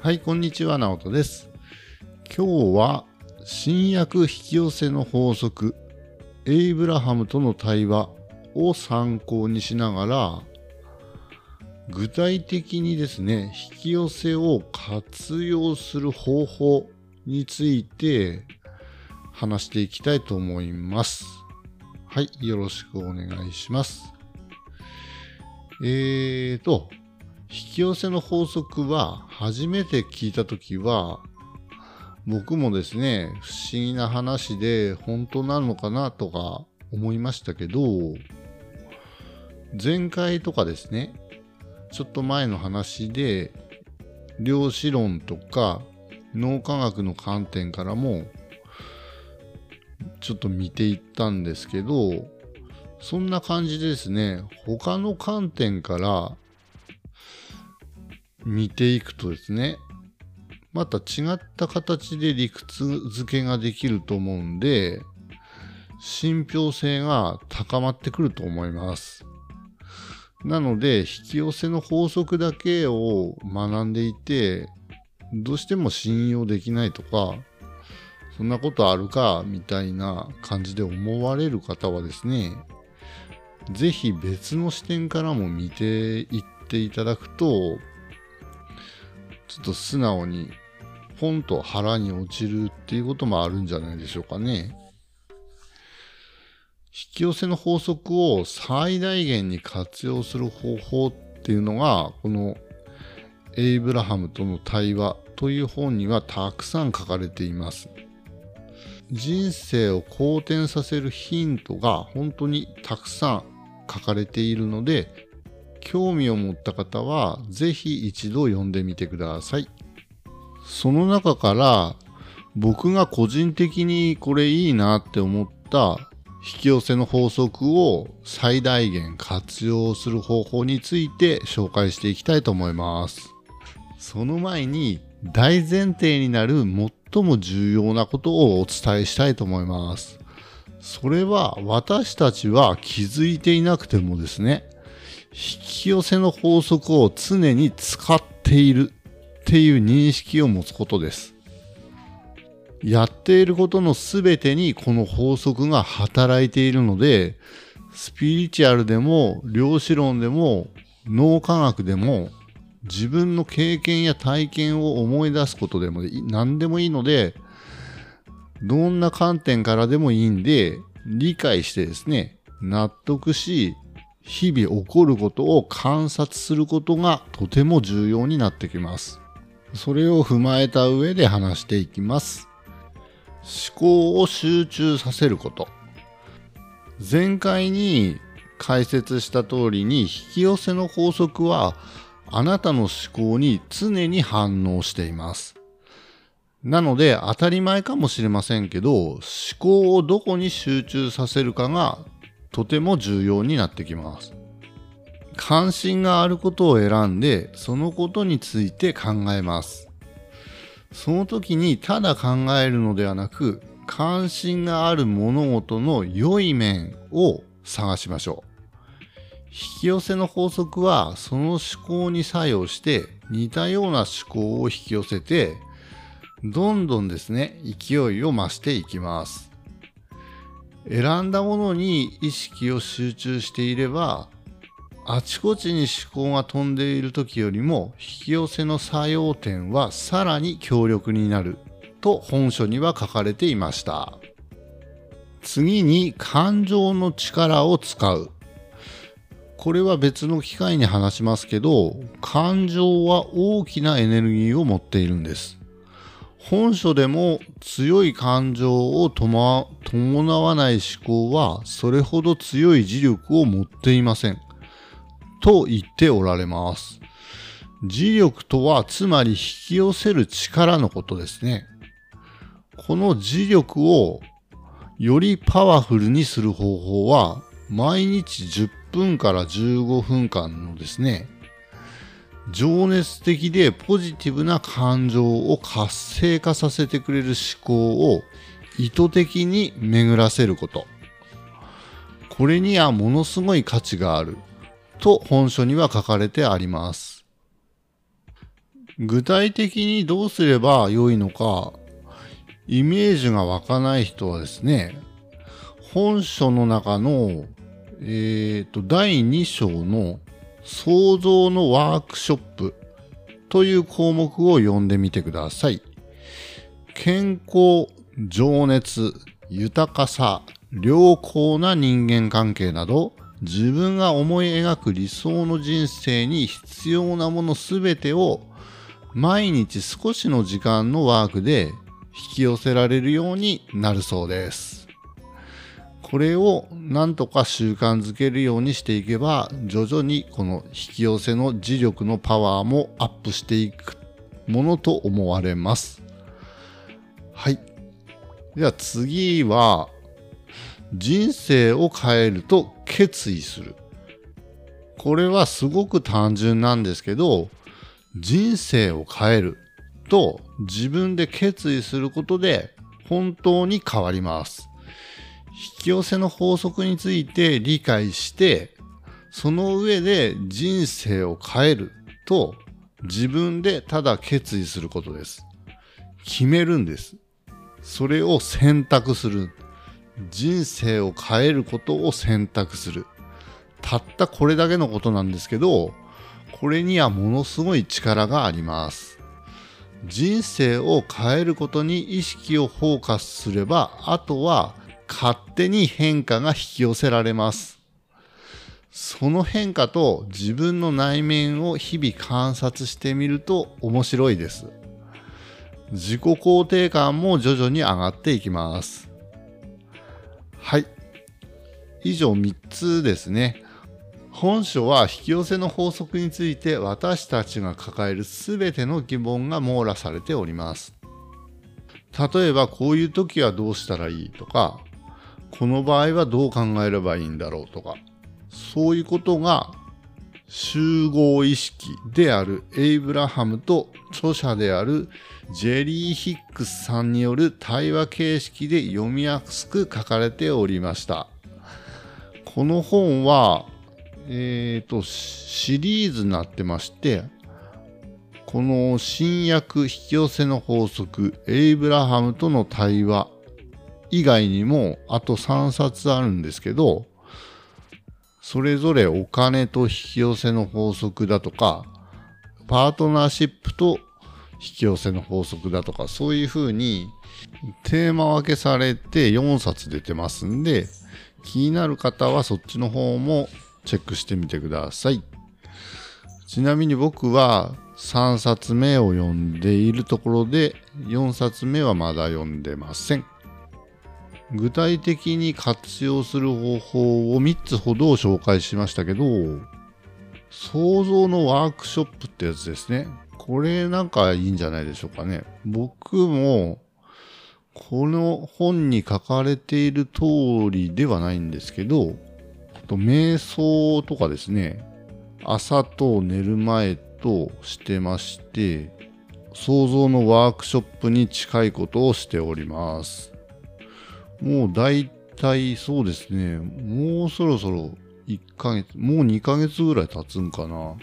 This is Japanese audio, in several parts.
はい、こんにちは、直人です。今日は、新約引き寄せの法則、エイブラハムとの対話を参考にしながら、具体的にですね、引き寄せを活用する方法について話していきたいと思います。はい、よろしくお願いします。えーと、引き寄せの法則は初めて聞いたときは僕もですね不思議な話で本当なのかなとか思いましたけど前回とかですねちょっと前の話で量子論とか脳科学の観点からもちょっと見ていったんですけどそんな感じでですね他の観点から見ていくとですね、また違った形で理屈付けができると思うんで、信憑性が高まってくると思います。なので、引き寄せの法則だけを学んでいて、どうしても信用できないとか、そんなことあるか、みたいな感じで思われる方はですね、ぜひ別の視点からも見ていっていただくと、ちょっと素直にポンと腹に落ちるっていうこともあるんじゃないでしょうかね。引き寄せの法則を最大限に活用する方法っていうのが、このエイブラハムとの対話という本にはたくさん書かれています。人生を好転させるヒントが本当にたくさん書かれているので、興味を持った方はぜひ一度読んでみてください。その中から僕が個人的にこれいいなって思った引き寄せの法則を最大限活用する方法について紹介していきたいと思います。その前に大前提になる最も重要なことをお伝えしたいと思います。それは私たちは気づいていなくてもですね、引き寄せの法則を常に使っているっていう認識を持つことです。やっていることのすべてにこの法則が働いているので、スピリチュアルでも量子論でも脳科学でも自分の経験や体験を思い出すことでも何でもいいので、どんな観点からでもいいんで、理解してですね、納得し、日々起こることを観察することがとても重要になってきます。それを踏まえた上で話していきます。思考を集中させること。前回に解説した通りに引き寄せの法則はあなたの思考に常に反応しています。なので当たり前かもしれませんけど思考をどこに集中させるかがとても重要になってきます。関心があることを選んで、そのことについて考えます。その時にただ考えるのではなく、関心がある物事の良い面を探しましょう。引き寄せの法則は、その思考に作用して、似たような思考を引き寄せて、どんどんですね、勢いを増していきます。選んだものに意識を集中していればあちこちに思考が飛んでいる時よりも引き寄せの作用点はさらに強力になると本書には書かれていました。次に感情の力を使う。これは別の機会に話しますけど感情は大きなエネルギーを持っているんです。本書でも強い感情を伴わない思考はそれほど強い磁力を持っていません。と言っておられます。磁力とはつまり引き寄せる力のことですね。この磁力をよりパワフルにする方法は毎日10分から15分間のですね、情熱的でポジティブな感情を活性化させてくれる思考を意図的に巡らせること。これにはものすごい価値があると本書には書かれてあります。具体的にどうすれば良いのか、イメージが湧かない人はですね、本書の中の、えっ、ー、と、第2章の創造のワークショップという項目を読んでみてください。健康、情熱、豊かさ、良好な人間関係など、自分が思い描く理想の人生に必要なものすべてを毎日少しの時間のワークで引き寄せられるようになるそうです。これをなんとか習慣づけるようにしていけば徐々にこの引き寄せの磁力のパワーもアップしていくものと思われます。はい。では次は人生を変えると決意する。これはすごく単純なんですけど、人生を変えると自分で決意することで本当に変わります。引き寄せの法則について理解して、その上で人生を変えると自分でただ決意することです。決めるんです。それを選択する。人生を変えることを選択する。たったこれだけのことなんですけど、これにはものすごい力があります。人生を変えることに意識をフォーカスすれば、あとは勝手に変化が引き寄せられます。その変化と自分の内面を日々観察してみると面白いです。自己肯定感も徐々に上がっていきます。はい。以上3つですね。本書は引き寄せの法則について私たちが抱える全ての疑問が網羅されております。例えばこういう時はどうしたらいいとか、この場合はどう考えればいいんだろうとか、そういうことが集合意識であるエイブラハムと著者であるジェリー・ヒックスさんによる対話形式で読みやすく書かれておりました。この本は、えっ、ー、と、シリーズになってまして、この新約引き寄せの法則、エイブラハムとの対話以外にもあと3冊あるんですけど、それぞれお金と引き寄せの法則だとか、パートナーシップと引き寄せの法則だとか、そういう風にテーマ分けされて4冊出てますんで、気になる方はそっちの方もチェックしてみてください。ちなみに僕は3冊目を読んでいるところで、4冊目はまだ読んでません。具体的に活用する方法を3つほど紹介しましたけど、想像のワークショップってやつですね。これなんかいいんじゃないでしょうかね。僕も、この本に書かれている通りではないんですけど、と瞑想とかですね、朝と寝る前としてまして、想像のワークショップに近いことをしております。もう大体そうですね、もうそろそろ1ヶ月、もう2ヶ月ぐらい経つんかな。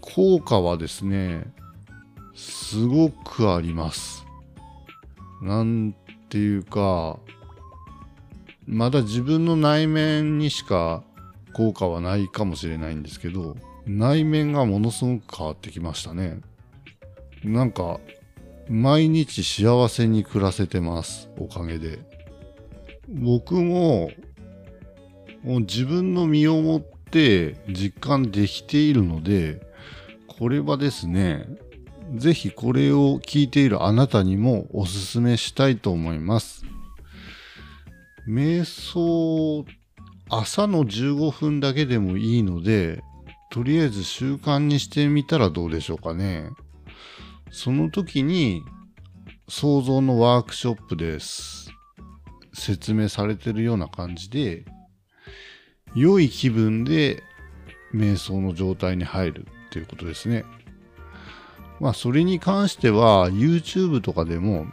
効果はですね、すごくあります。なんていうか、まだ自分の内面にしか効果はないかもしれないんですけど、内面がものすごく変わってきましたね。なんか、毎日幸せに暮らせてます。おかげで。僕も、もう自分の身をもって実感できているので、これはですね、ぜひこれを聞いているあなたにもおすすめしたいと思います。瞑想、朝の15分だけでもいいので、とりあえず習慣にしてみたらどうでしょうかね。その時に、想像のワークショップです。説明されてるような感じで、良い気分で瞑想の状態に入るっていうことですね。まあ、それに関しては、YouTube とかでも、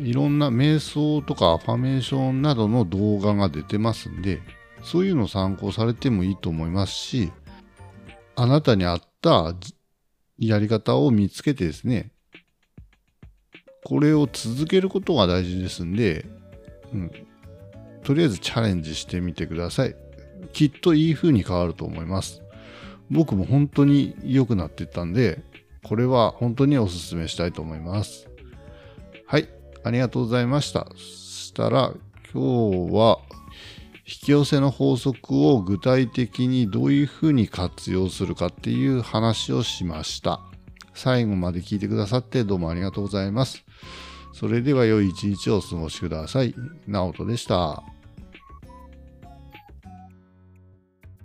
いろんな瞑想とかアファメーションなどの動画が出てますんで、そういうのを参考されてもいいと思いますし、あなたに合ったやり方を見つけてですね、これを続けることが大事ですんで、うん、とりあえずチャレンジしてみてください。きっといい風に変わると思います。僕も本当に良くなっていったんで、これは本当にお勧めしたいと思います。はい、ありがとうございました。そしたら今日は引き寄せの法則を具体的にどういうふうに活用するかっていう話をしました。最後まで聞いてくださってどうもありがとうございます。それでは良い一日をお過ごしください。ナオトでした。